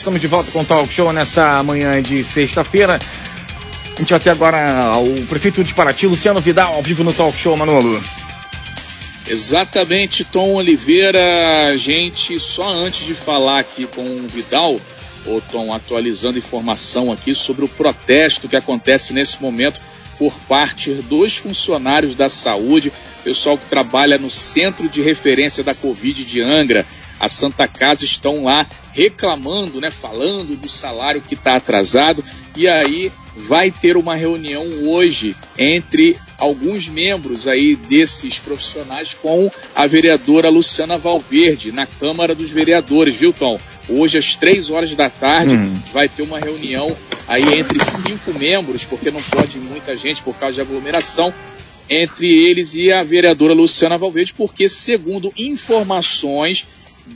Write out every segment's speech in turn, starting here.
Estamos de volta com o Talk Show nessa manhã de sexta-feira. A gente vai ter agora o prefeito de Paraty, Luciano Vidal, ao vivo no Talk Show, Manolo. Exatamente, Tom Oliveira. Gente, só antes de falar aqui com o Vidal, o Tom, atualizando informação aqui sobre o protesto que acontece nesse momento por parte dos funcionários da saúde, pessoal que trabalha no Centro de Referência da Covid de Angra a Santa Casa estão lá reclamando, né, falando do salário que está atrasado, e aí vai ter uma reunião hoje entre alguns membros aí desses profissionais com a vereadora Luciana Valverde na Câmara dos Vereadores, viu, Tom? Hoje, às três horas da tarde, hum. vai ter uma reunião aí entre cinco membros, porque não pode muita gente por causa de aglomeração, entre eles e a vereadora Luciana Valverde, porque, segundo informações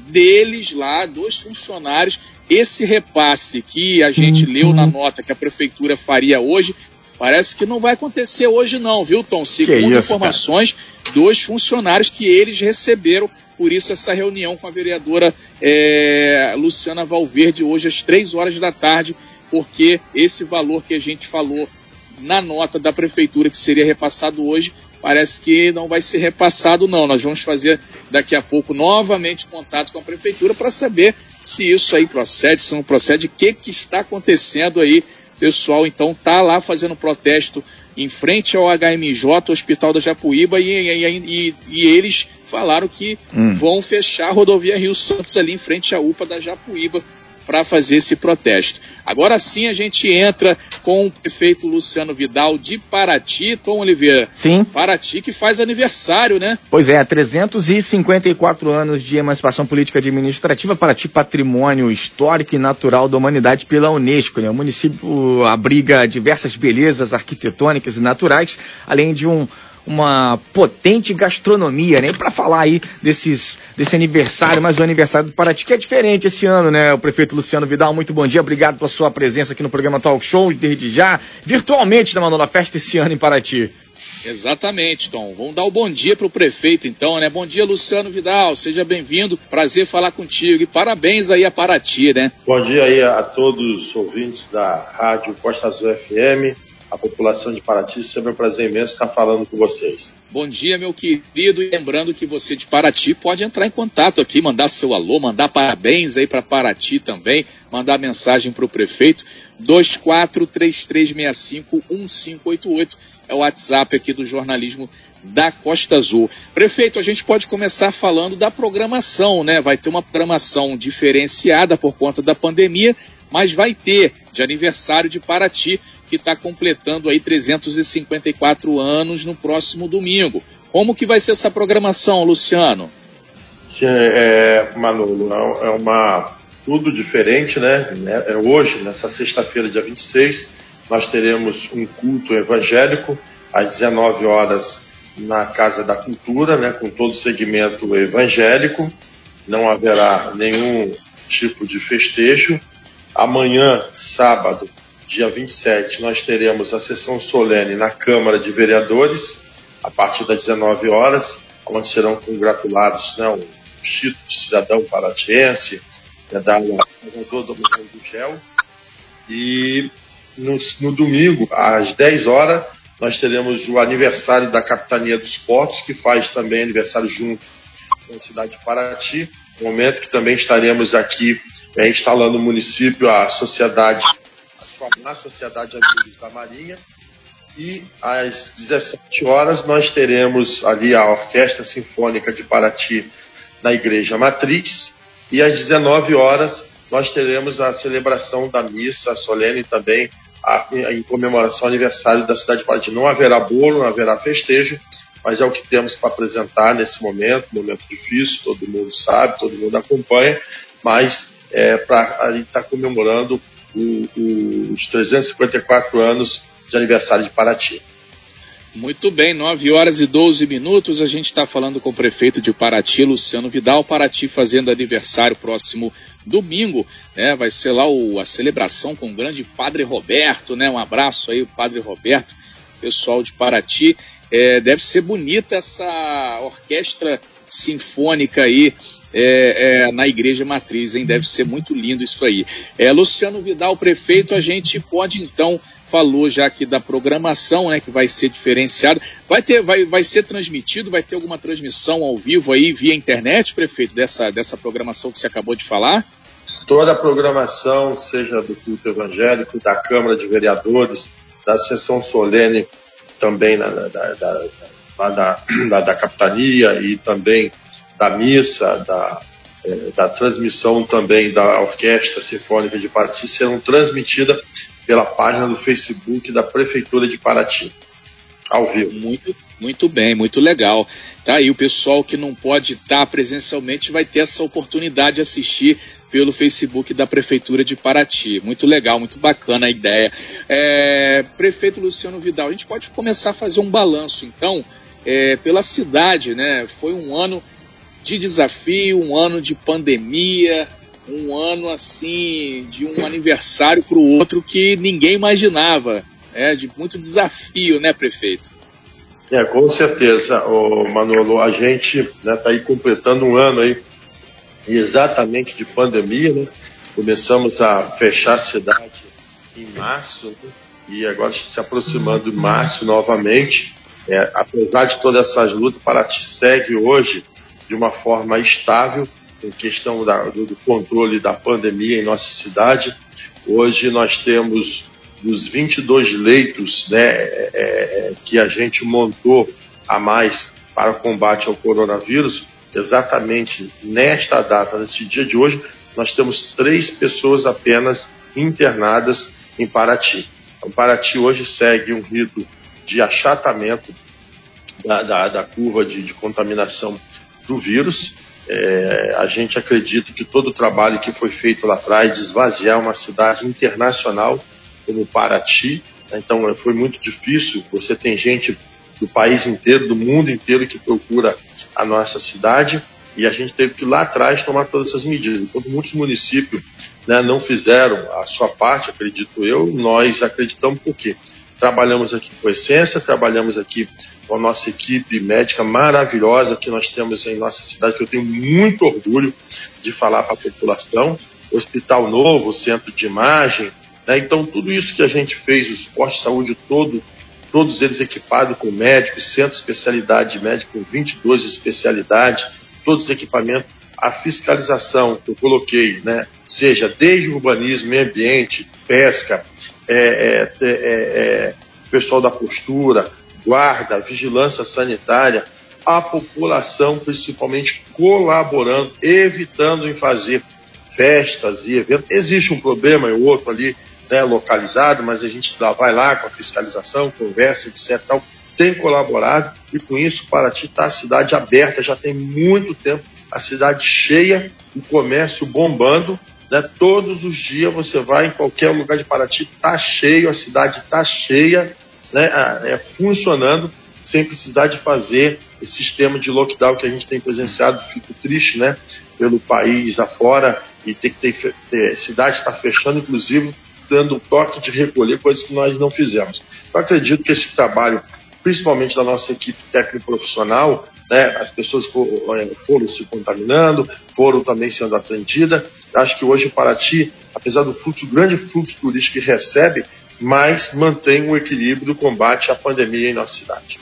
deles lá, dos funcionários, esse repasse que a gente uhum. leu na nota que a prefeitura faria hoje, parece que não vai acontecer hoje não, viu, Tom? Segundo isso, informações cara? dos funcionários que eles receberam, por isso essa reunião com a vereadora é, Luciana Valverde hoje às três horas da tarde, porque esse valor que a gente falou na nota da prefeitura que seria repassado hoje parece que não vai ser repassado, não. Nós vamos fazer daqui a pouco novamente contato com a prefeitura para saber se isso aí procede, se não procede, o que, que está acontecendo aí. O pessoal, então, tá lá fazendo protesto em frente ao HMJ, Hospital da Japuíba, e, e, e, e eles falaram que hum. vão fechar a rodovia Rio Santos ali em frente à UPA da Japuíba para fazer esse protesto. Agora sim a gente entra com o prefeito Luciano Vidal de Paraty, Tom Oliveira. Sim. Paraty que faz aniversário, né? Pois é, 354 anos de emancipação política administrativa, Paraty patrimônio histórico e natural da humanidade pela Unesco. Né? O município abriga diversas belezas arquitetônicas e naturais, além de um uma potente gastronomia, né? Para falar aí desses, desse aniversário, mais um aniversário do Paraty, que é diferente esse ano, né? O prefeito Luciano Vidal, muito bom dia, obrigado pela sua presença aqui no programa Talk Show, desde já, virtualmente, né, Manola, festa esse ano em Paraty. Exatamente, Tom. Vamos dar o um bom dia para o prefeito, então, né? Bom dia, Luciano Vidal. Seja bem-vindo. Prazer falar contigo. E parabéns aí a Paraty, né? Bom dia aí a todos os ouvintes da Rádio Costa Azul FM a população de Paraty. Sempre é um prazer imenso estar falando com vocês. Bom dia, meu querido. E lembrando que você de Paraty pode entrar em contato aqui, mandar seu alô, mandar parabéns aí para Paraty também, mandar mensagem para o prefeito. 2433651588 é o WhatsApp aqui do jornalismo da Costa Azul. Prefeito, a gente pode começar falando da programação, né? Vai ter uma programação diferenciada por conta da pandemia, mas vai ter de aniversário de Paraty que está completando aí 354 anos no próximo domingo. Como que vai ser essa programação, Luciano? É, Manolo, é, é uma tudo diferente, né? É, hoje, nessa sexta-feira, dia 26, nós teremos um culto evangélico às 19 horas na Casa da Cultura, né, com todo o segmento evangélico. Não haverá nenhum tipo de festejo. Amanhã, sábado, dia 27, nós teremos a sessão solene na Câmara de Vereadores, a partir das 19 horas, onde serão congratulados né, o título de cidadão paratiense, né, da governador do do Gel. E no, no, domingo, às 10 horas, nós teremos o aniversário da Capitania dos Portos, que faz também aniversário junto com a cidade de Paraty, momento que também estaremos aqui é, instalando no município a sociedade na Sociedade Amigos da Marinha. E às 17 horas nós teremos ali a Orquestra Sinfônica de Paraty na Igreja Matriz. E às 19 horas nós teremos a celebração da missa solene também a, em comemoração ao aniversário da cidade de Paraty. Não haverá bolo, não haverá festejo, mas é o que temos para apresentar nesse momento, momento difícil, todo mundo sabe, todo mundo acompanha, mas é, para estar tá comemorando os 354 anos de aniversário de Paraty. Muito bem, 9 horas e 12 minutos. A gente está falando com o prefeito de Paraty, Luciano Vidal. Paraty fazendo aniversário próximo domingo. Né? Vai ser lá o, a celebração com o grande Padre Roberto. Né? Um abraço aí, Padre Roberto, pessoal de Paraty. É, deve ser bonita essa orquestra sinfônica aí é, é, na igreja matriz, hein? Deve ser muito lindo isso aí. É, Luciano Vidal, prefeito, a gente pode então falou já aqui da programação, né, que vai ser diferenciada. Vai ter, vai, vai ser transmitido, vai ter alguma transmissão ao vivo aí via internet, prefeito, dessa, dessa programação que você acabou de falar? Toda a programação, seja do culto evangélico, da Câmara de Vereadores, da sessão solene também na, da, da, da, da, da capitania e também da missa, da, é, da transmissão também da Orquestra Sinfônica de Paraty serão transmitidas pela página do Facebook da Prefeitura de Paraty, ao vivo. Muito, muito bem, muito legal. Tá aí, o pessoal que não pode estar presencialmente vai ter essa oportunidade de assistir pelo Facebook da Prefeitura de Paraty. Muito legal, muito bacana a ideia. É, Prefeito Luciano Vidal, a gente pode começar a fazer um balanço, então, é, pela cidade, né? Foi um ano de desafio, um ano de pandemia, um ano assim, de um aniversário para o outro que ninguém imaginava, né? de muito desafio, né, prefeito? É, com certeza, o Manolo, a gente está né, tá aí completando um ano aí exatamente de pandemia, né? Começamos a fechar a cidade em março né? e agora se aproximando de março novamente. É, apesar de todas essas lutas, Paraty segue hoje de uma forma estável em questão da, do controle da pandemia em nossa cidade. Hoje nós temos dos 22 leitos né, é, é, que a gente montou a mais para o combate ao coronavírus, exatamente nesta data, nesse dia de hoje, nós temos três pessoas apenas internadas em Paraty. Então, Paraty hoje segue um rito de achatamento da, da, da curva de, de contaminação do vírus é, a gente acredita que todo o trabalho que foi feito lá atrás de esvaziar uma cidade internacional como Paraty, né, então foi muito difícil. Você tem gente do país inteiro, do mundo inteiro que procura a nossa cidade e a gente teve que lá atrás tomar todas essas medidas. Enquanto muitos municípios né, não fizeram a sua parte, acredito eu, nós acreditamos porque trabalhamos aqui com essência, trabalhamos aqui com a nossa equipe médica maravilhosa que nós temos em nossa cidade, que eu tenho muito orgulho de falar para a população. Hospital Novo, Centro de Imagem, né? então tudo isso que a gente fez, os postos de saúde todo, todos eles equipados com médicos, centro de especialidade médica com 22 especialidades, todos os equipamentos, a fiscalização que eu coloquei, né? seja desde urbanismo, meio ambiente, pesca, é, é, é, é pessoal da postura, guarda, vigilância sanitária, a população principalmente colaborando, evitando em fazer festas e eventos. Existe um problema e outro ali né, localizado, mas a gente vai lá com a fiscalização, conversa, etc. Tal, tem colaborado e com isso Paraty está a cidade aberta, já tem muito tempo, a cidade cheia, o comércio bombando. Né, todos os dias você vai em qualquer lugar de Paraty, está cheio, a cidade está cheia né, é, funcionando sem precisar de fazer esse sistema de lockdown que a gente tem presenciado. Fico triste, né, pelo país afora e ter que ter, ter cidade está fechando, inclusive dando um toque de recolher, coisas que nós não fizemos. Eu acredito que esse trabalho, principalmente da nossa equipe técnico profissional, né, as pessoas foram, é, foram se contaminando, foram também sendo atendidas. Acho que hoje Paraty, apesar do fluxo, grande fluxo turístico que recebe, mas mantém o equilíbrio do combate à pandemia em nossa cidade.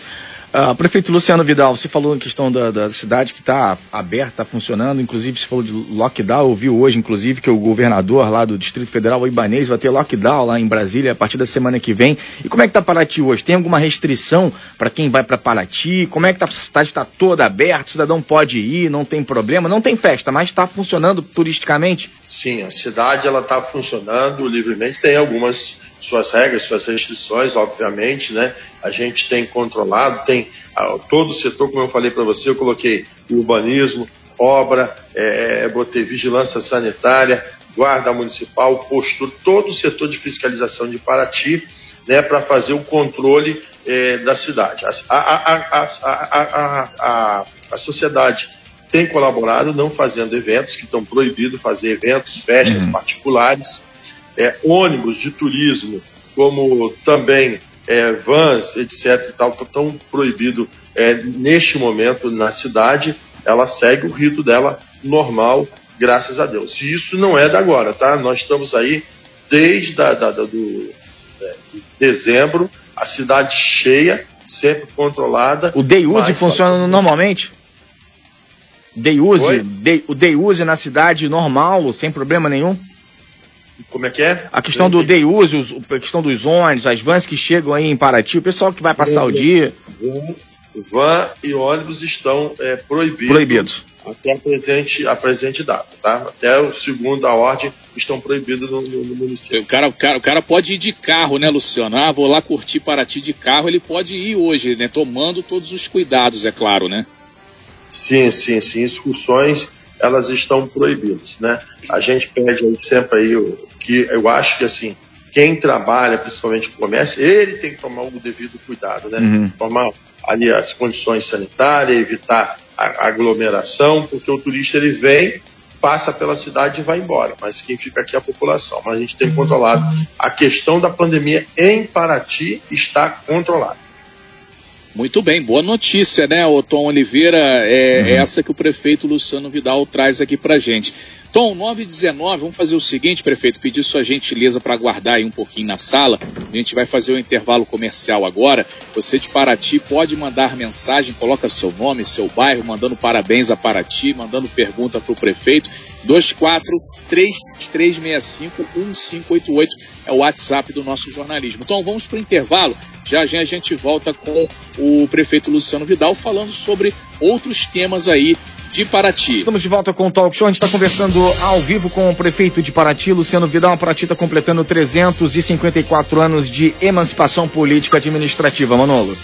Uh, prefeito Luciano Vidal, você falou em questão da, da cidade que está aberta, está funcionando, inclusive você falou de lockdown, ouviu hoje, inclusive, que o governador lá do Distrito Federal, o Ibanês, vai ter lockdown lá em Brasília a partir da semana que vem. E como é que está Paraty hoje? Tem alguma restrição para quem vai para Paraty? Como é que tá, a cidade está toda aberta, o cidadão pode ir, não tem problema? Não tem festa, mas está funcionando turisticamente? Sim, a cidade ela está funcionando livremente, tem algumas suas regras, suas restrições, obviamente, né? A gente tem controlado, tem ah, todo o setor, como eu falei para você, eu coloquei urbanismo, obra, é, é, botei vigilância sanitária, guarda municipal, postura, todo o setor de fiscalização de Paraty, né, para fazer o controle é, da cidade. A, a, a, a, sociedade tem colaborado, não fazendo eventos, que estão proibidos fazer eventos, festas uhum. particulares, é, ônibus de turismo, como também é, vans, etc. e tal, estão proibidos é, neste momento na cidade. ela segue o rito dela normal, graças a Deus. E isso não é da agora, tá? Nós estamos aí desde da, da, da do é, dezembro, a cidade cheia, sempre controlada. O Day Use funciona normalmente? Day Use, day, o Day Use na cidade normal, sem problema nenhum? Como é que é? A questão do day use, os, a questão dos ônibus, as vans que chegam aí em Paraty, o pessoal que vai passar o dia. Van e ônibus estão é, proibidos. Proibidos. Até a presente, a presente data, tá? Até o segundo a ordem estão proibidos no, no, no município. O cara, o, cara, o cara pode ir de carro, né, Luciano? Ah, vou lá curtir Paraty de carro, ele pode ir hoje, né? Tomando todos os cuidados, é claro, né? Sim, sim, sim. Excursões elas estão proibidas, né? A gente pede aí sempre aí o que eu acho que assim quem trabalha, principalmente com comércio, ele tem que tomar o devido cuidado, né? Uhum. Tomar ali as condições sanitárias, evitar a aglomeração, porque o turista ele vem, passa pela cidade e vai embora, mas quem fica aqui é a população. Mas a gente tem controlado. A questão da pandemia em Paraty está controlada. Muito bem, boa notícia, né, o Tom Oliveira? É, uhum. essa que o prefeito Luciano Vidal traz aqui pra gente. Tom, 9 e 19, vamos fazer o seguinte, prefeito, pedir sua gentileza para aguardar aí um pouquinho na sala. A gente vai fazer o um intervalo comercial agora. Você de Paraty pode mandar mensagem, coloca seu nome, seu bairro, mandando parabéns a Paraty, mandando pergunta para o prefeito. 2433651588 é o WhatsApp do nosso jornalismo. Então vamos para o intervalo. Já já a gente volta com o prefeito Luciano Vidal falando sobre outros temas aí de Paraty. Estamos de volta com o Talk Show. A gente está conversando ao vivo com o prefeito de Paraty, Luciano Vidal. Paraty está completando 354 anos de emancipação política administrativa. Manolo.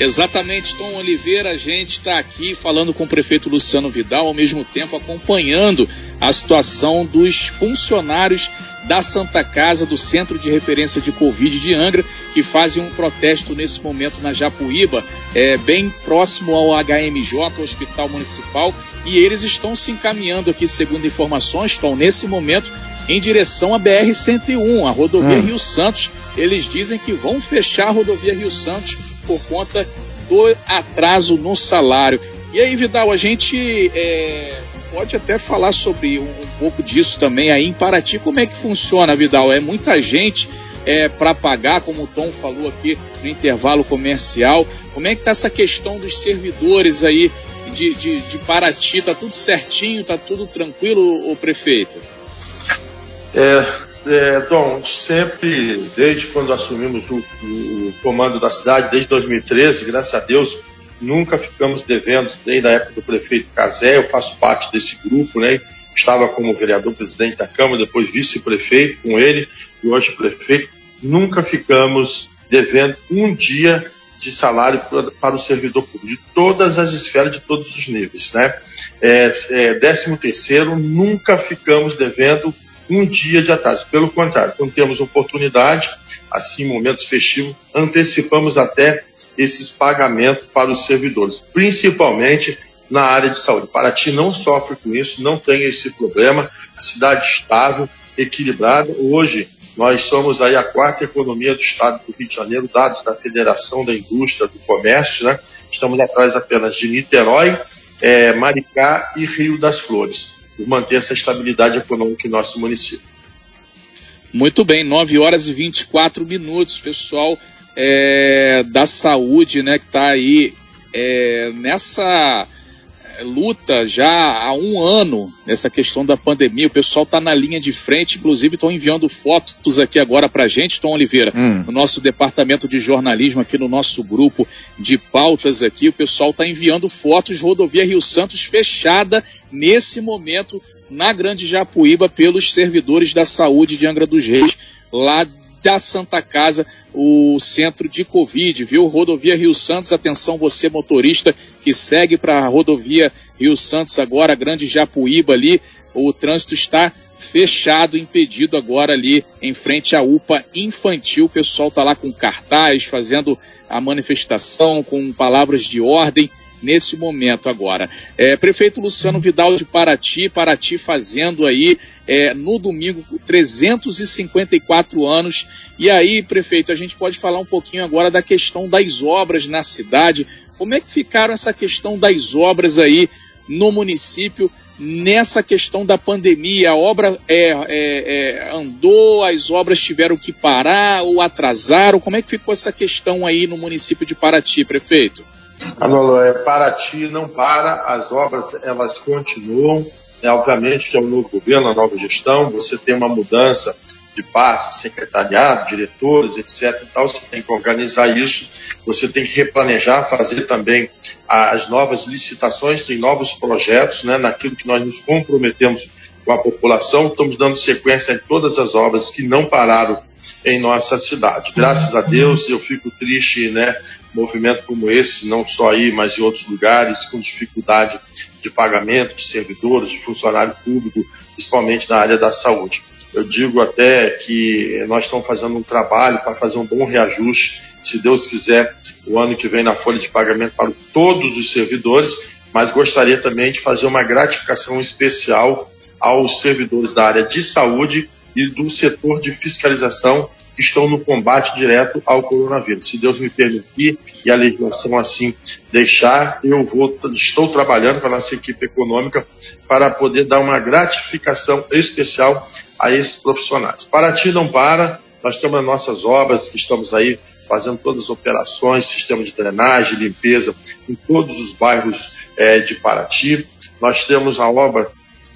Exatamente, Tom Oliveira, a gente está aqui falando com o prefeito Luciano Vidal, ao mesmo tempo acompanhando a situação dos funcionários da Santa Casa, do Centro de Referência de Covid de Angra, que fazem um protesto nesse momento na Japuíba, é, bem próximo ao HMJ, Hospital Municipal, e eles estão se encaminhando aqui, segundo informações, estão nesse momento em direção à BR-101, a rodovia hum. Rio Santos. Eles dizem que vão fechar a rodovia Rio Santos por conta do atraso no salário. E aí, Vidal, a gente é, pode até falar sobre um, um, pouco disso também aí em Paraty. Como é que funciona, Vidal? É muita gente é, para pagar, como o Tom falou aqui no intervalo comercial. Como é que está essa questão dos servidores aí de, de, de Paraty? Está tudo certinho? Está tudo tranquilo, o prefeito? É, é, Dom, sempre, desde quando assumimos o, o, comando da cidade, desde 2013, graças a Deus, nunca ficamos devendo, desde a época do prefeito Casé, eu faço parte desse grupo, né? Estava como vereador presidente da Câmara, depois vice-prefeito com ele e hoje prefeito. Nunca ficamos devendo um dia de salário para o servidor público, de todas as esferas, de todos os níveis. Né? É, é, décimo terceiro, nunca ficamos devendo um dia de atraso. Pelo contrário, quando temos oportunidade, assim, momentos festivos, antecipamos até esses pagamentos para os servidores, principalmente na área de saúde. Paraty não sofre com isso, não tem esse problema, a cidade estável, equilibrada. Hoje, nós somos aí a quarta economia do estado do Rio de Janeiro, dados da Federação da Indústria do Comércio, né? Estamos atrás apenas de Niterói, é, Maricá e Rio das Flores por manter essa estabilidade econômica em nosso município. Muito bem, 9 horas e 24 minutos, pessoal é, da saúde, né, que está aí é, nessa é, luta já há um ano nessa questão da pandemia. O pessoal está na linha de frente, inclusive estão enviando fotos aqui agora para a gente, Tom Oliveira, hum. no nosso departamento de jornalismo, aqui no nosso grupo de pautas aqui. O pessoal está enviando fotos, rodovia Rio Santos fechada nesse momento na Grande Japuíba pelos servidores da saúde de Angra dos Reis, lá da Santa Casa, o centro de Covid, viu? Rodovia Rio Santos, atenção você motorista que segue para a rodovia Rio Santos agora, Grande Japuíba ali, o trânsito está fechado, impedido agora ali em frente à UPA infantil. O pessoal está lá com cartaz, fazendo a manifestação, com palavras de ordem nesse momento agora. É, prefeito Luciano Vidal de Paraty, Paraty fazendo aí é, no domingo 354 anos. E aí, prefeito, a gente pode falar um pouquinho agora da questão das obras na cidade. Como é que ficaram essa questão das obras aí no município nessa questão da pandemia? A obra é, é, é, andou, as obras tiveram que parar ou atrasaram? Como é que ficou essa questão aí no município de Paraty, prefeito? Manolo, é, Paraty não para, as obras elas continuam. É, obviamente que é um novo governo, a nova gestão, você tem uma mudança de parte, secretariado, diretores, etc. E tal, você tem que organizar isso, você tem que replanejar, fazer também as novas licitações, tem novos projetos, né, naquilo que nós nos comprometemos com a população. Estamos dando sequência em todas as obras que não pararam em nossa cidade. Graças a Deus, eu fico triste, né, movimento como esse, não só aí, mas em outros lugares, com dificuldade de pagamento de servidores, de funcionário público, principalmente na área da saúde. Eu digo até que nós estamos fazendo um trabalho para fazer um bom reajuste, se Deus quiser, o ano que vem na folha de pagamento para todos os servidores, mas gostaria também de fazer uma gratificação especial aos servidores da área de saúde e do setor de fiscalização que estão no combate direto ao coronavírus. Se Deus me permitir e a legislação assim deixar, eu vou, estou trabalhando com a nossa equipe econômica para poder dar uma gratificação especial a esses profissionais. Paraty não para, nós temos as nossas obras que estamos aí fazendo todas as operações, sistema de drenagem, limpeza em todos os bairros é, de Paraty. Nós temos a obra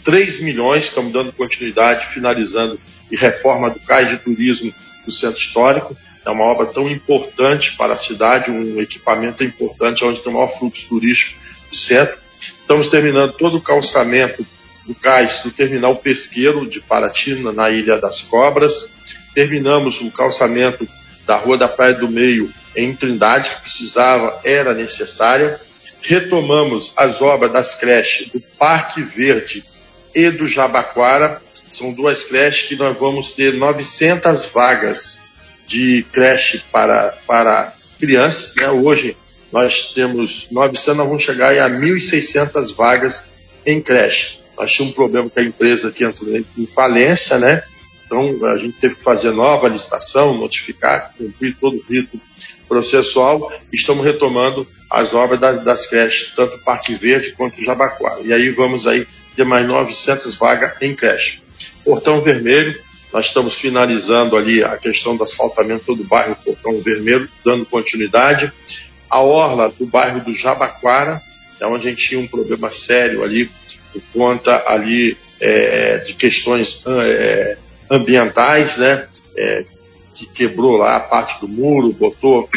3 milhões, estamos dando continuidade, finalizando e reforma do cais de turismo do centro histórico. É uma obra tão importante para a cidade, um equipamento importante onde tem o maior fluxo turístico do centro. Estamos terminando todo o calçamento do cais do terminal pesqueiro de Paratina, na Ilha das Cobras. Terminamos o calçamento da Rua da Praia do Meio em Trindade, que precisava, era necessária. Retomamos as obras das creches do Parque Verde e do Jabaquara. São duas creches que nós vamos ter 900 vagas de creche para, para crianças. Né? Hoje nós temos 900, nós vamos chegar a 1.600 vagas em creche. Nós tínhamos um problema com a empresa que entrou em falência, né? Então a gente teve que fazer nova licitação, notificar, cumprir todo o rito processual. Estamos retomando as obras das, das creches, tanto Parque Verde quanto Jabaquara. E aí vamos aí ter mais 900 vagas em creche. Portão Vermelho, nós estamos finalizando ali a questão do asfaltamento do bairro Portão Vermelho, dando continuidade. A orla do bairro do Jabaquara, é onde a gente tinha um problema sério ali, por conta ali é, de questões é, ambientais, né? É, que quebrou lá a parte do muro, botou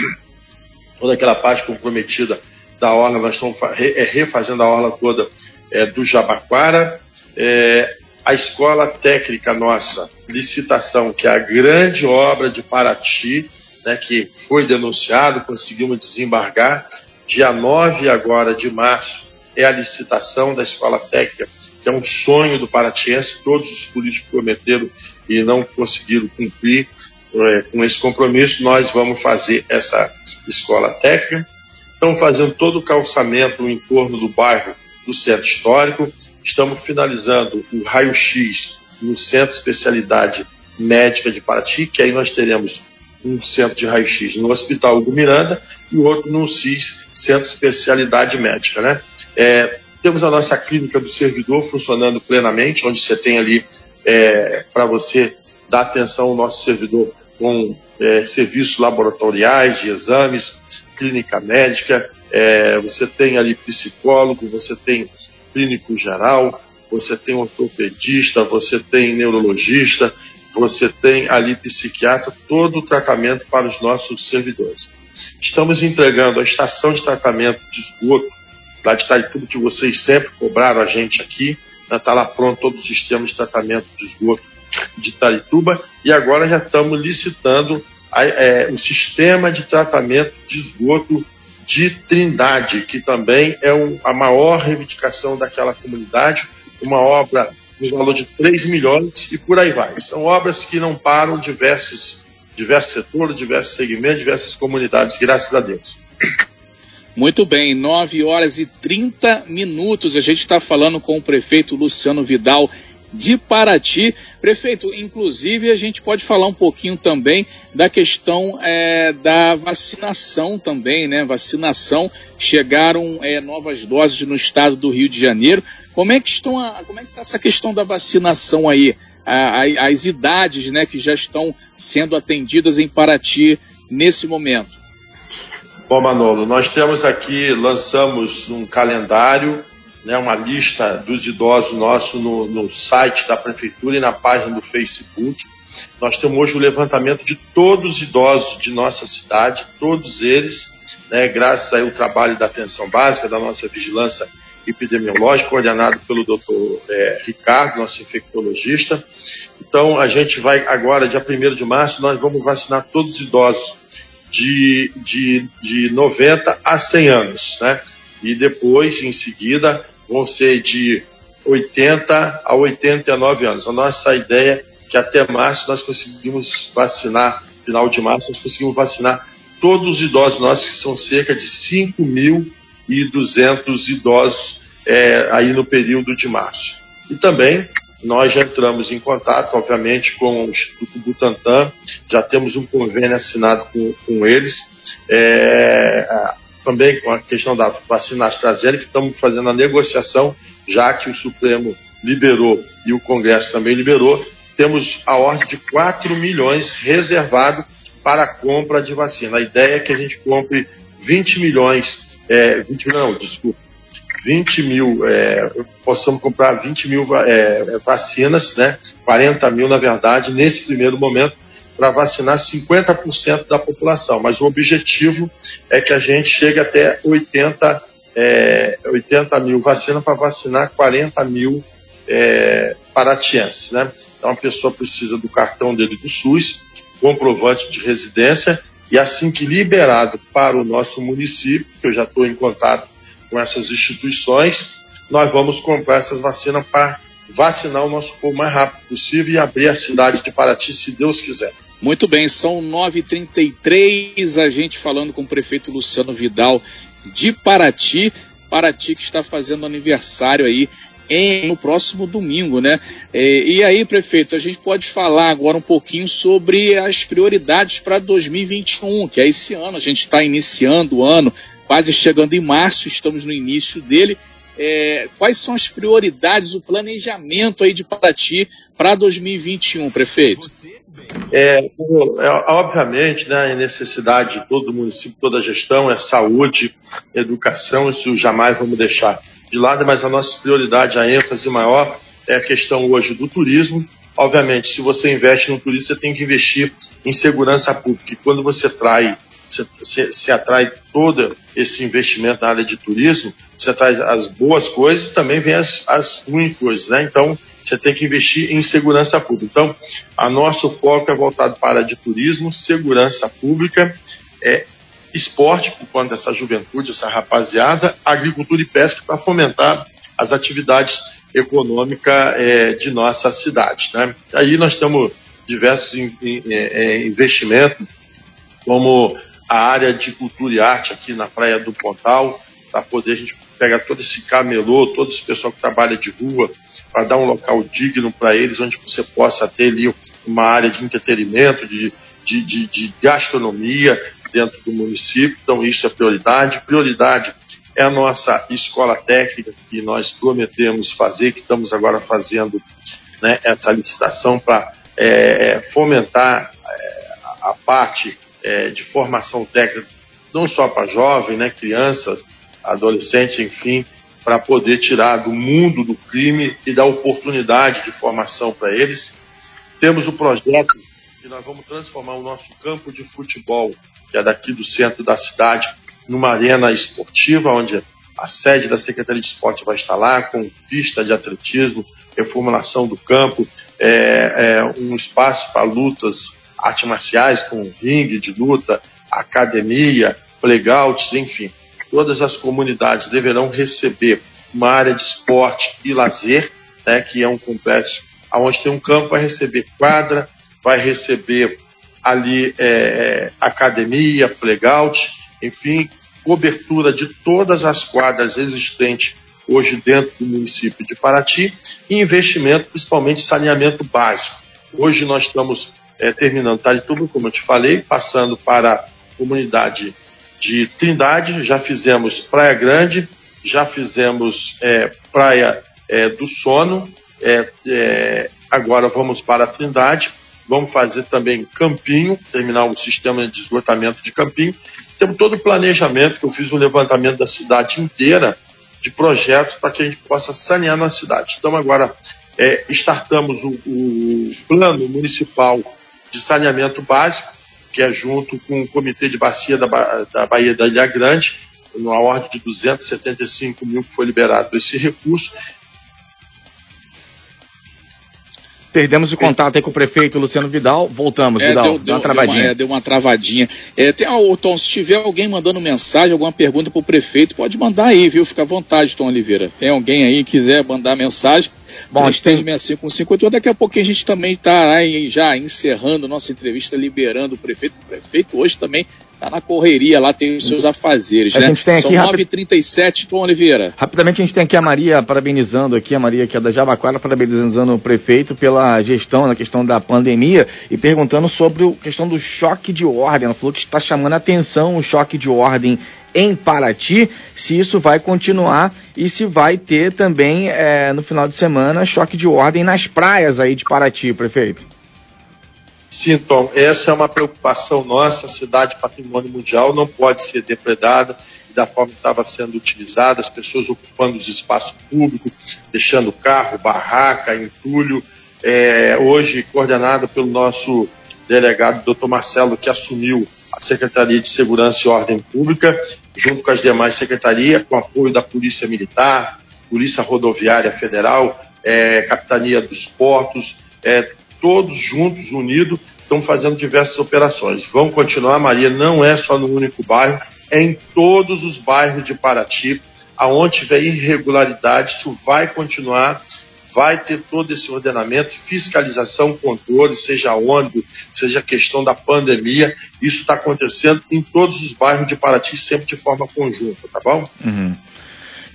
toda aquela parte comprometida da orla, nós estamos é, refazendo a orla toda é, do Jabaquara. É, a escola técnica nossa, licitação, que é a grande obra de Paraty, né, que foi denunciado, conseguimos desembargar. Dia 9 agora de março é a licitação da escola técnica, que é um sonho do paratiense, todos os políticos prometeram e não conseguiram cumprir é, com esse compromisso, nós vamos fazer essa escola técnica. Estamos fazendo todo o calçamento em torno do bairro do Centro Histórico. Estamos finalizando o raio-x no Centro de Especialidade Médica de Paraty, que aí nós teremos um centro de raio-x no Hospital do Miranda e outro no CIS, Centro de Especialidade Médica. Né? É, temos a nossa clínica do servidor funcionando plenamente, onde você tem ali é, para você dar atenção ao nosso servidor com é, serviços laboratoriais, de exames, clínica médica, é, você tem ali psicólogo, você tem clínico geral, você tem ortopedista, você tem neurologista, você tem ali psiquiatra, todo o tratamento para os nossos servidores. Estamos entregando a estação de tratamento de esgoto lá de Itaituba, que vocês sempre cobraram a gente aqui, está lá pronto todo o sistema de tratamento de esgoto de Itarituba e agora já estamos licitando a, é, o sistema de tratamento de esgoto de Trindade, que também é um, a maior reivindicação daquela comunidade, uma obra no valor de 3 milhões e por aí vai. São obras que não param diversos, diversos setores, diversos segmentos, diversas comunidades, graças a Deus. Muito bem, 9 horas e 30 minutos. A gente está falando com o prefeito Luciano Vidal de Paraty. Prefeito, inclusive a gente pode falar um pouquinho também da questão é, da vacinação também, né? Vacinação, chegaram é, novas doses no estado do Rio de Janeiro. Como é que estão a, como é que está essa questão da vacinação aí? As idades né, que já estão sendo atendidas em Paraty nesse momento? Bom, Manolo, nós temos aqui, lançamos um calendário né, uma lista dos idosos nossos no, no site da Prefeitura e na página do Facebook. Nós temos hoje o levantamento de todos os idosos de nossa cidade, todos eles, né, graças ao trabalho da atenção básica, da nossa vigilância epidemiológica, coordenado pelo doutor é, Ricardo, nosso infectologista. Então, a gente vai agora, dia 1 de março, nós vamos vacinar todos os idosos de, de, de 90 a 100 anos, né? E depois, em seguida, vão ser de 80 a 89 anos. A nossa ideia é que até março nós conseguimos vacinar, final de março, nós conseguimos vacinar todos os idosos nossos, que são cerca de 5.200 idosos é, aí no período de março. E também nós já entramos em contato, obviamente, com o Instituto Butantan, já temos um convênio assinado com, com eles. É, também com a questão da vacina AstraZeneca, estamos fazendo a negociação, já que o Supremo liberou e o Congresso também liberou, temos a ordem de 4 milhões reservado para a compra de vacina. A ideia é que a gente compre 20 milhões, é, 20 não, desculpa, 20 mil, é, possamos comprar 20 mil é, vacinas, né, 40 mil na verdade, nesse primeiro momento, para vacinar 50% da população, mas o objetivo é que a gente chegue até 80, é, 80 mil vacinas para vacinar 40 mil é, paratienses. Né? Então a pessoa precisa do cartão dele do SUS, comprovante de residência, e assim que liberado para o nosso município, que eu já estou em contato com essas instituições, nós vamos comprar essas vacinas para vacinar o nosso povo o mais rápido possível e abrir a cidade de Paraty, se Deus quiser. Muito bem, são 9h33, a gente falando com o prefeito Luciano Vidal de Paraty. Paraty que está fazendo aniversário aí em, no próximo domingo, né? E, e, aí, prefeito, a gente pode falar agora um pouquinho sobre as prioridades para 2021, que é esse ano. A gente está iniciando o ano, quase chegando em março, estamos no início dele. É, quais são as prioridades, o planejamento aí de Paraty para 2021, prefeito? É, é, obviamente, né, a necessidade de todo o município, toda a gestão é saúde, educação, isso jamais vamos deixar de lado, mas a nossa prioridade, a ênfase maior é a questão hoje do turismo. Obviamente, se você investe no turismo, você tem que investir em segurança pública. E quando você trai você, se atrai todo esse investimento na área de turismo, você traz as boas coisas e também vem as, as ruins coisas, né? Então, você tem que investir em segurança pública. Então, a nosso foco é voltado para a área de turismo, segurança pública, é, esporte, por conta dessa juventude, essa rapaziada, agricultura e pesca para fomentar as atividades econômicas é, de nossa cidade. Né? Aí nós temos diversos in, in, é, investimentos, como a área de cultura e arte aqui na Praia do Pontal, para poder a gente pegar todo esse camelô, todo esse pessoal que trabalha de rua, para dar um local digno para eles, onde você possa ter ali uma área de entretenimento, de, de, de, de gastronomia dentro do município. Então, isso é prioridade. Prioridade é a nossa escola técnica, que nós prometemos fazer, que estamos agora fazendo né, essa licitação para é, fomentar é, a parte é, de formação técnica, não só para jovens, né, crianças, adolescentes, enfim, para poder tirar do mundo do crime e dar oportunidade de formação para eles. Temos o projeto que nós vamos transformar o nosso campo de futebol, que é daqui do centro da cidade, numa arena esportiva, onde a sede da Secretaria de Esporte vai estar lá, com pista de atletismo, reformulação do campo, é, é um espaço para lutas artes marciais, com ringue de luta, academia, playouts, enfim. Todas as comunidades deverão receber uma área de esporte e lazer, né, que é um complexo onde tem um campo, vai receber quadra, vai receber ali é, academia, playground, enfim, cobertura de todas as quadras existentes hoje dentro do município de Paraty, e investimento principalmente saneamento básico. Hoje nós estamos é, terminando Tarituba, como eu te falei, passando para a comunidade de Trindade, já fizemos Praia Grande, já fizemos é, Praia é, do Sono, é, é, agora vamos para a Trindade, vamos fazer também Campinho, terminar o sistema de esgotamento de Campinho. Temos todo o planejamento, que eu fiz um levantamento da cidade inteira, de projetos para que a gente possa sanear na cidade. Então agora é, startamos o, o plano municipal de saneamento básico, que é junto com o Comitê de Bacia da, da Bahia da Ilha Grande, numa ordem de 275 mil que foi liberado esse recurso, Perdemos o contato aí com o prefeito Luciano Vidal. Voltamos, é, Vidal. Deu, deu, uma travadinha. Deu uma, é, deu uma travadinha. É, tem, oh, Tom, se tiver alguém mandando mensagem, alguma pergunta para o prefeito, pode mandar aí, viu? Fica à vontade, Tom Oliveira. Tem alguém aí que quiser mandar mensagem? Bom, 36551. Daqui a pouco a gente também está já encerrando nossa entrevista, liberando o prefeito. O prefeito hoje também Tá na correria lá, tem os seus afazeres, a né? Gente tem São 9h37, Tom Oliveira. Rapidamente a gente tem aqui a Maria parabenizando aqui, a Maria que é da Jabaquara, parabenizando o prefeito pela gestão na questão da pandemia e perguntando sobre a questão do choque de ordem. Ela falou que está chamando a atenção o choque de ordem em Paraty, se isso vai continuar e se vai ter também é, no final de semana choque de ordem nas praias aí de Paraty, prefeito. Sim, Tom, essa é uma preocupação nossa. A cidade patrimônio mundial não pode ser depredada da forma que estava sendo utilizada, as pessoas ocupando os espaços públicos, deixando carro, barraca, entulho. É, hoje, coordenado pelo nosso delegado, doutor Marcelo, que assumiu a Secretaria de Segurança e Ordem Pública, junto com as demais secretarias, com apoio da Polícia Militar, Polícia Rodoviária Federal, é, Capitania dos Portos, é, todos juntos, unidos, estão fazendo diversas operações. Vão continuar, Maria, não é só no único bairro, é em todos os bairros de Paraty, aonde tiver irregularidade, isso vai continuar, vai ter todo esse ordenamento, fiscalização, controle, seja onde, seja questão da pandemia, isso está acontecendo em todos os bairros de Paraty, sempre de forma conjunta, tá bom? Uhum.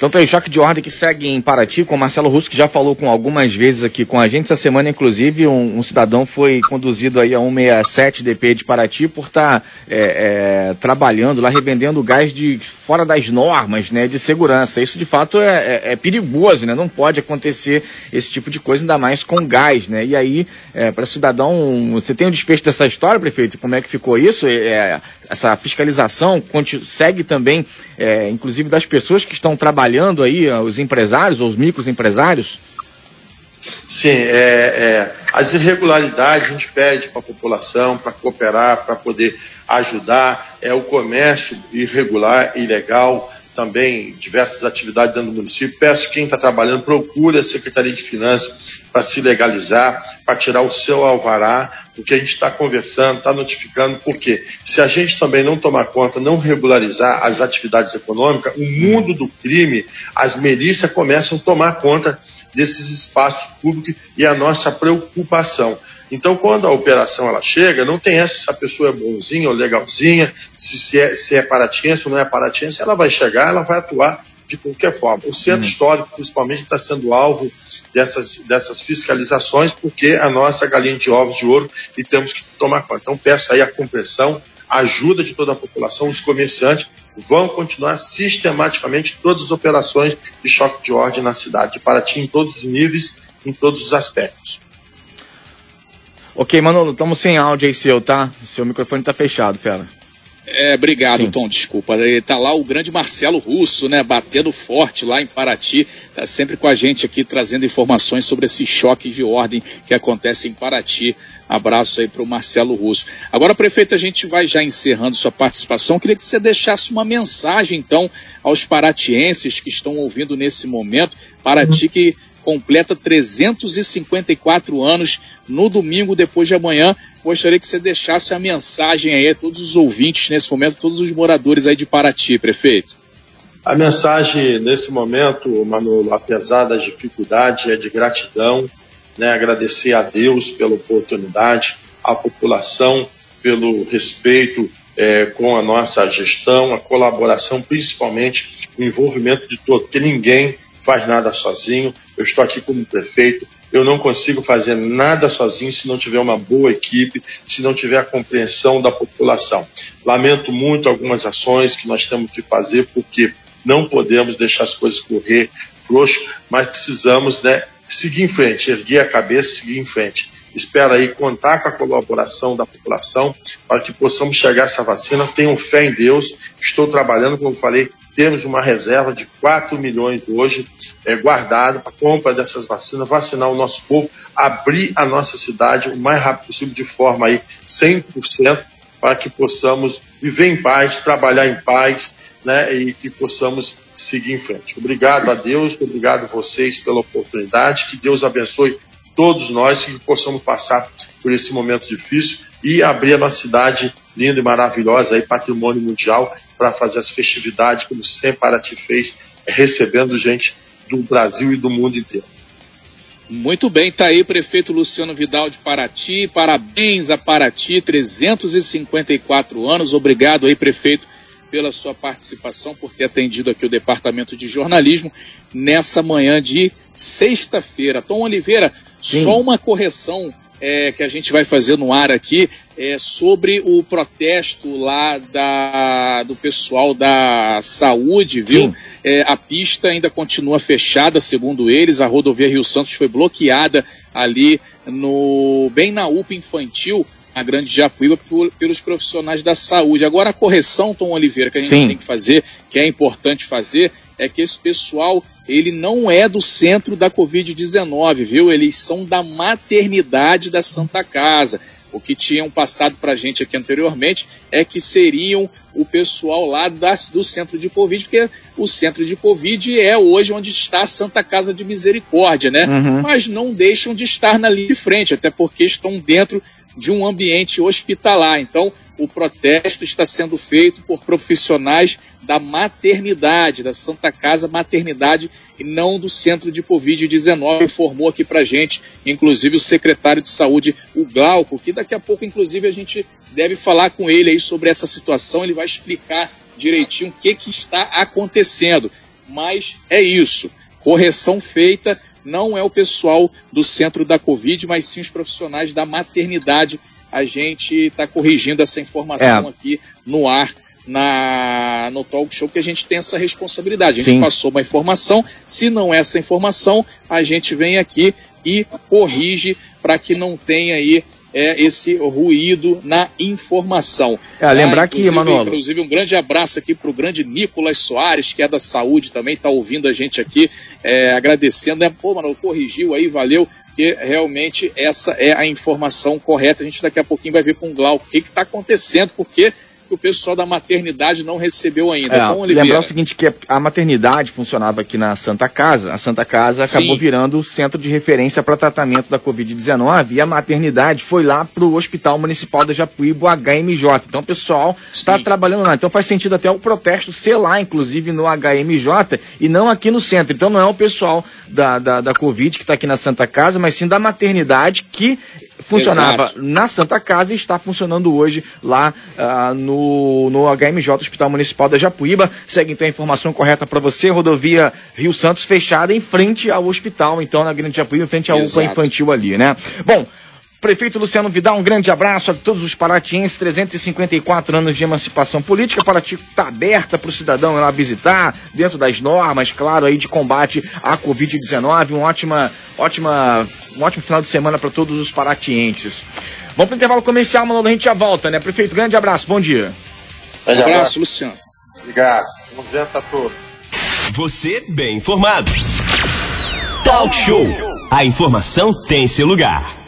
Então tem o choque de ordem que segue em Paraty, com o Marcelo Russo, que já falou com algumas vezes aqui com a gente. Essa semana, inclusive, um, um cidadão foi conduzido aí a 167 DP de Paraty por estar tá, é, é, trabalhando lá, revendendo gás de fora das normas né, de segurança. Isso, de fato, é, é, é perigoso, né? Não pode acontecer esse tipo de coisa, ainda mais com gás, né? E aí, é, para cidadão, você tem o desfecho dessa história, prefeito? Como é que ficou isso? É, essa fiscalização segue também, inclusive, das pessoas que estão trabalhando aí, os empresários, os microempresários? Sim, é, é, as irregularidades a gente pede para a população para cooperar, para poder ajudar. É o comércio irregular, ilegal, também diversas atividades dentro do município. Peço que quem está trabalhando procure a Secretaria de Finanças para se legalizar, para tirar o seu alvará, porque a gente está conversando, está notificando, porque se a gente também não tomar conta, não regularizar as atividades econômicas, o mundo do crime, as milícias começam a tomar conta desses espaços públicos e a nossa preocupação. Então, quando a operação ela chega, não tem essa se a pessoa é bonzinha ou legalzinha, se, se, é, se é paratiense ou não é paratiense, ela vai chegar, ela vai atuar de qualquer forma. O centro uhum. histórico, principalmente, está sendo alvo dessas, dessas fiscalizações, porque a nossa galinha de ovos de ouro e temos que tomar conta. Então, peço aí a compreensão, a ajuda de toda a população, os comerciantes vão continuar sistematicamente todas as operações de choque de ordem na cidade de Paraty, em todos os níveis, em todos os aspectos. Ok, Manolo, estamos sem áudio aí seu, tá? Seu microfone está fechado, fera. É, obrigado, Sim. Tom, desculpa. Está lá o grande Marcelo Russo, né, batendo forte lá em Paraty, está sempre com a gente aqui trazendo informações sobre esse choque de ordem que acontece em Paraty. Abraço aí para o Marcelo Russo. Agora, prefeito, a gente vai já encerrando sua participação. Queria que você deixasse uma mensagem, então, aos paratienses que estão ouvindo nesse momento. Paraty que completa 354 anos no domingo depois de amanhã. Gostaria que você deixasse a mensagem aí a todos os ouvintes nesse momento, todos os moradores aí de Paraty, prefeito. A mensagem nesse momento, Manolo, apesar das dificuldades, é de gratidão, né? agradecer a Deus pela oportunidade, a população pelo respeito é, com a nossa gestão, a colaboração, principalmente o envolvimento de todos, porque ninguém faz nada sozinho. Eu estou aqui como prefeito, eu não consigo fazer nada sozinho se não tiver uma boa equipe, se não tiver a compreensão da população. Lamento muito algumas ações que nós temos que fazer, porque não podemos deixar as coisas correr frouxo, mas precisamos né, seguir em frente, erguer a cabeça seguir em frente. Espero aí contar com a colaboração da população para que possamos chegar a essa vacina. Tenham fé em Deus. Estou trabalhando, como falei, temos uma reserva de 4 milhões hoje é, guardado para compra dessas vacinas, vacinar o nosso povo, abrir a nossa cidade o mais rápido possível, de forma aí 100%, para que possamos viver em paz, trabalhar em paz, né, e que possamos seguir em frente. Obrigado a Deus, obrigado a vocês pela oportunidade, que Deus abençoe todos nós, que possamos passar por esse momento difícil e abrir a nossa cidade linda e maravilhosa, aí, patrimônio mundial, para fazer as festividades, como sempre Paraty fez, recebendo gente do Brasil e do mundo inteiro. Muito bem, tá aí prefeito Luciano Vidal de Paraty. Parabéns a Paraty, 354 anos. Obrigado aí, prefeito, pela sua participação, por ter atendido aqui o departamento de jornalismo nessa manhã de sexta-feira. Tom Oliveira, Sim. só uma correção é, que a gente vai fazer no ar aqui é, sobre o protesto lá da, do pessoal da saúde, viu? É, a pista ainda continua fechada, segundo eles. A rodovia Rio Santos foi bloqueada ali no bem na UPA infantil a Grande Japuíba pelos profissionais da saúde. Agora a correção, Tom Oliveira, que a gente Sim. tem que fazer, que é importante fazer, é que esse pessoal ele não é do centro da Covid-19, viu? Eles são da maternidade da Santa Casa. O que tinham passado para a gente aqui anteriormente é que seriam o pessoal lá das, do centro de Covid, porque o centro de Covid é hoje onde está a Santa Casa de Misericórdia, né? Uhum. Mas não deixam de estar na linha de frente, até porque estão dentro de um ambiente hospitalar. Então, o protesto está sendo feito por profissionais da maternidade, da Santa Casa Maternidade, e não do Centro de Covid-19, informou aqui para gente, inclusive o secretário de Saúde, o Glauco, que daqui a pouco, inclusive, a gente deve falar com ele aí sobre essa situação, ele vai explicar direitinho o que, que está acontecendo. Mas é isso, correção feita, não é o pessoal do centro da Covid, mas sim os profissionais da maternidade. A gente está corrigindo essa informação é. aqui no ar na, no talk show que a gente tem essa responsabilidade. A gente Sim. passou uma informação, se não é essa informação, a gente vem aqui e corrige para que não tenha aí é, esse ruído na informação. É, lembrar ah, que, Manolo... Inclusive, um grande abraço aqui para o grande Nicolas Soares, que é da saúde também, está ouvindo a gente aqui, é, agradecendo. Né? Pô, Manolo, corrigiu aí, valeu, que realmente essa é a informação correta. A gente daqui a pouquinho vai ver com o Glauco o que está acontecendo, porque que o pessoal da maternidade não recebeu ainda. É, Bom, lembrar o seguinte, que a maternidade funcionava aqui na Santa Casa, a Santa Casa acabou Sim. virando o centro de referência para tratamento da Covid-19 e a maternidade foi lá para o Hospital Municipal da Japuíba, o HMJ. Então o pessoal está trabalhando lá. Então faz sentido até o protesto ser lá, inclusive no HMJ, e não aqui no centro. Então não é o pessoal da, da, da Covid que está aqui na Santa Casa, mas sim da maternidade que funcionava Exato. na Santa Casa e está funcionando hoje lá uh, no, no HMJ, Hospital Municipal da Japuíba. Segue então a informação correta para você, rodovia Rio Santos fechada em frente ao hospital, então na Grande Japuíba, em frente à UPA infantil ali, né? Bom, Prefeito Luciano Vidal, um grande abraço a todos os paratienses, 354 anos de emancipação política. Paraty está aberta para o cidadão ir lá visitar, dentro das normas, claro, aí de combate à Covid-19. Um, ótima, ótima, um ótimo final de semana para todos os paratienses. Vamos para o intervalo comercial, Manolo, a gente já volta, né? Prefeito, grande abraço, bom dia. Grande abraço, abraço, Luciano. Obrigado. Vamos ver a todos. Você bem informado. Talk Show. A informação tem seu lugar.